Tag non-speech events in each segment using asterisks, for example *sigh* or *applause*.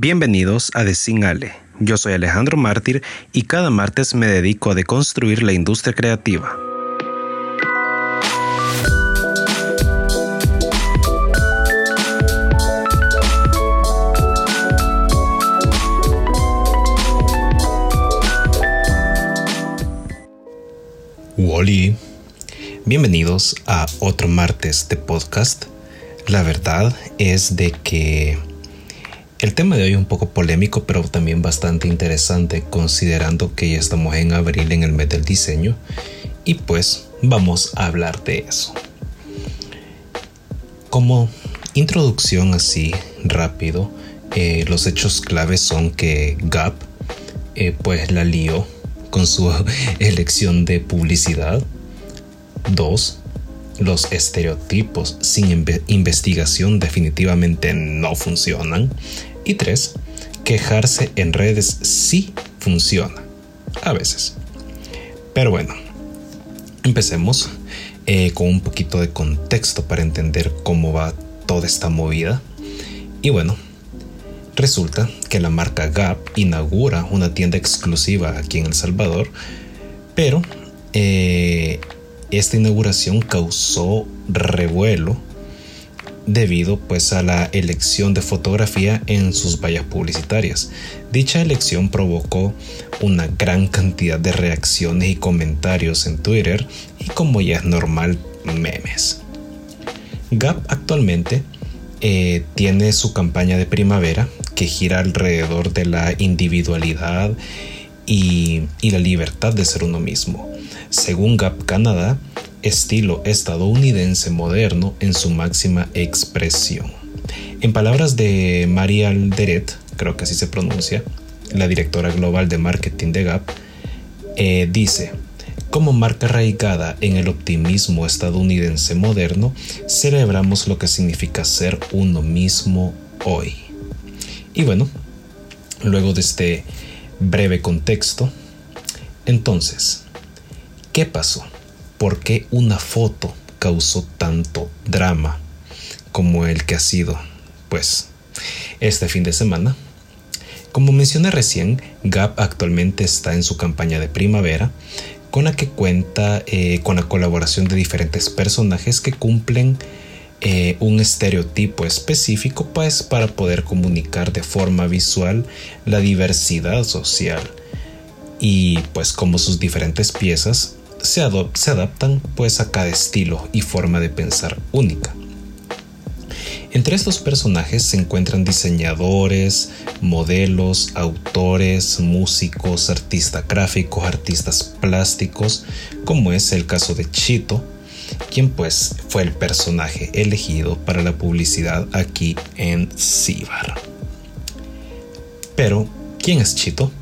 Bienvenidos a Ale. Yo soy Alejandro Mártir y cada martes me dedico a deconstruir la industria creativa. Wally, bienvenidos a otro martes de podcast. La verdad es de que el tema de hoy es un poco polémico, pero también bastante interesante, considerando que ya estamos en abril en el mes del diseño, y pues vamos a hablar de eso. Como introducción así rápido, eh, los hechos claves son que Gap eh, pues la lió con su *laughs* elección de publicidad. Dos, los estereotipos sin investigación definitivamente no funcionan. Y tres, quejarse en redes sí funciona. A veces. Pero bueno, empecemos eh, con un poquito de contexto para entender cómo va toda esta movida. Y bueno, resulta que la marca Gap inaugura una tienda exclusiva aquí en El Salvador, pero eh, esta inauguración causó revuelo debido pues a la elección de fotografía en sus vallas publicitarias. Dicha elección provocó una gran cantidad de reacciones y comentarios en Twitter y como ya es normal, memes. Gap actualmente eh, tiene su campaña de primavera que gira alrededor de la individualidad y, y la libertad de ser uno mismo. Según Gap Canadá, estilo estadounidense moderno en su máxima expresión. En palabras de María Alderet, creo que así se pronuncia, la directora global de marketing de Gap, eh, dice, como marca arraigada en el optimismo estadounidense moderno, celebramos lo que significa ser uno mismo hoy. Y bueno, luego de este breve contexto, entonces, ¿qué pasó? Por qué una foto causó tanto drama como el que ha sido, pues, este fin de semana. Como mencioné recién, Gap actualmente está en su campaña de primavera, con la que cuenta eh, con la colaboración de diferentes personajes que cumplen eh, un estereotipo específico pues para poder comunicar de forma visual la diversidad social y pues como sus diferentes piezas se, adaptan pues a cada estilo y forma de pensar única. Entre estos personajes se encuentran diseñadores, modelos, autores, músicos, artistas gráficos, artistas plásticos, como es el caso de Chito, quien pues fue el personaje elegido para la publicidad aquí en Cibar. Pero, ¿quién es Chito?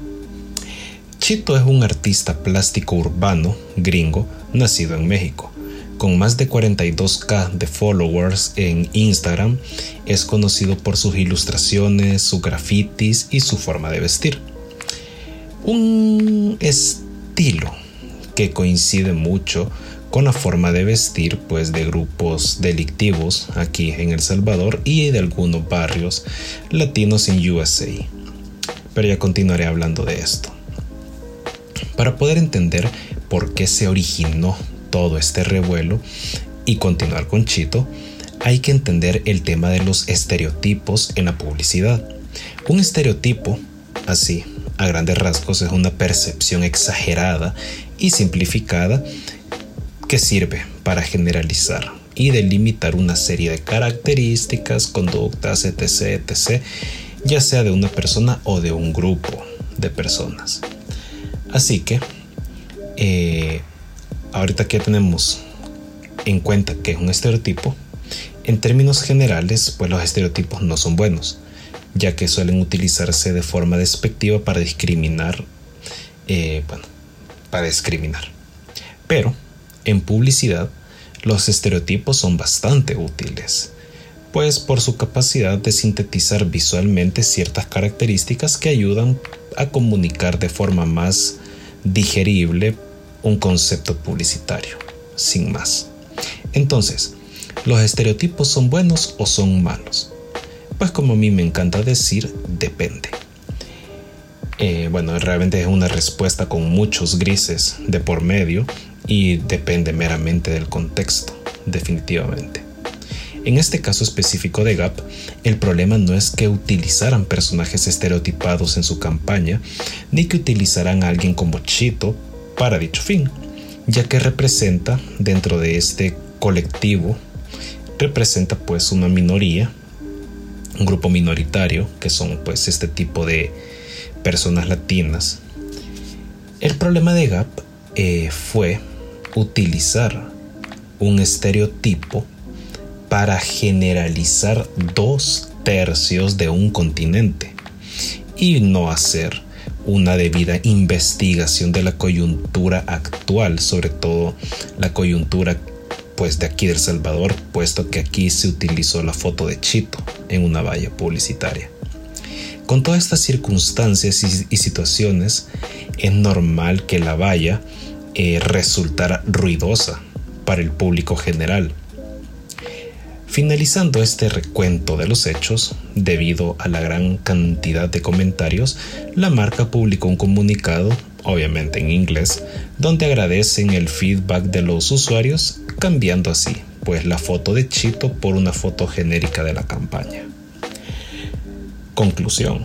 Chito es un artista plástico urbano gringo nacido en México. Con más de 42k de followers en Instagram, es conocido por sus ilustraciones, sus grafitis y su forma de vestir. Un estilo que coincide mucho con la forma de vestir pues de grupos delictivos aquí en El Salvador y de algunos barrios latinos en USA. Pero ya continuaré hablando de esto. Para poder entender por qué se originó todo este revuelo y continuar con Chito, hay que entender el tema de los estereotipos en la publicidad. Un estereotipo, así, a grandes rasgos, es una percepción exagerada y simplificada que sirve para generalizar y delimitar una serie de características, conductas, etc., etc., ya sea de una persona o de un grupo de personas. Así que, eh, ahorita que tenemos en cuenta que es un estereotipo, en términos generales, pues los estereotipos no son buenos, ya que suelen utilizarse de forma despectiva para discriminar, eh, bueno, para discriminar. Pero, en publicidad, los estereotipos son bastante útiles, pues por su capacidad de sintetizar visualmente ciertas características que ayudan a comunicar de forma más digerible un concepto publicitario, sin más. Entonces, ¿los estereotipos son buenos o son malos? Pues como a mí me encanta decir, depende. Eh, bueno, realmente es una respuesta con muchos grises de por medio y depende meramente del contexto, definitivamente. En este caso específico de Gap, el problema no es que utilizaran personajes estereotipados en su campaña, ni que utilizaran a alguien como Chito para dicho fin, ya que representa dentro de este colectivo, representa pues una minoría, un grupo minoritario, que son pues este tipo de personas latinas. El problema de Gap eh, fue utilizar un estereotipo para generalizar dos tercios de un continente y no hacer una debida investigación de la coyuntura actual, sobre todo la coyuntura pues de aquí del Salvador, puesto que aquí se utilizó la foto de Chito en una valla publicitaria. Con todas estas circunstancias y, situaciones, es normal que la valla eh, resultara ruidosa para el público general Finalizando este recuento de los hechos, debido a la gran cantidad de comentarios, la marca publicó un comunicado, obviamente en inglés, donde agradecen el feedback de los usuarios, cambiando así, pues la foto de Chito por una foto genérica de la campaña. Conclusión.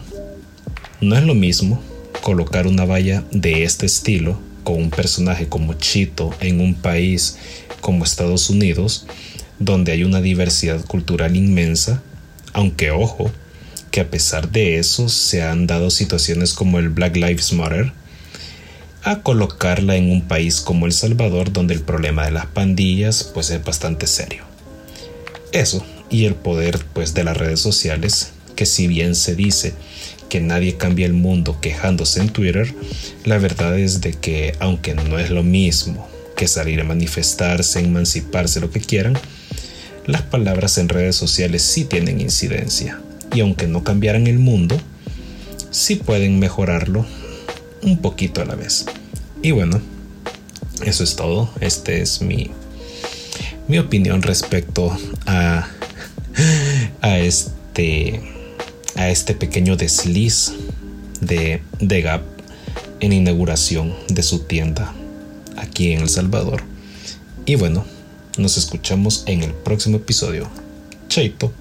No es lo mismo colocar una valla de este estilo con un personaje como Chito en un país como Estados Unidos donde hay una diversidad cultural inmensa, aunque ojo, que a pesar de eso se han dado situaciones como el Black Lives Matter, a colocarla en un país como El Salvador donde el problema de las pandillas pues es bastante serio. Eso y el poder pues de las redes sociales, que si bien se dice que nadie cambia el mundo quejándose en Twitter, la verdad es de que aunque no es lo mismo que salir a manifestarse, emanciparse, lo que quieran, las palabras en redes sociales sí tienen incidencia y aunque no cambiaran el mundo, sí pueden mejorarlo un poquito a la vez. Y bueno, eso es todo. Este es mi, mi opinión respecto a, *laughs* a, este, a este pequeño desliz de, de Gap en inauguración de su tienda aquí en El Salvador. Y bueno, nos escuchamos en el próximo episodio. Chaito.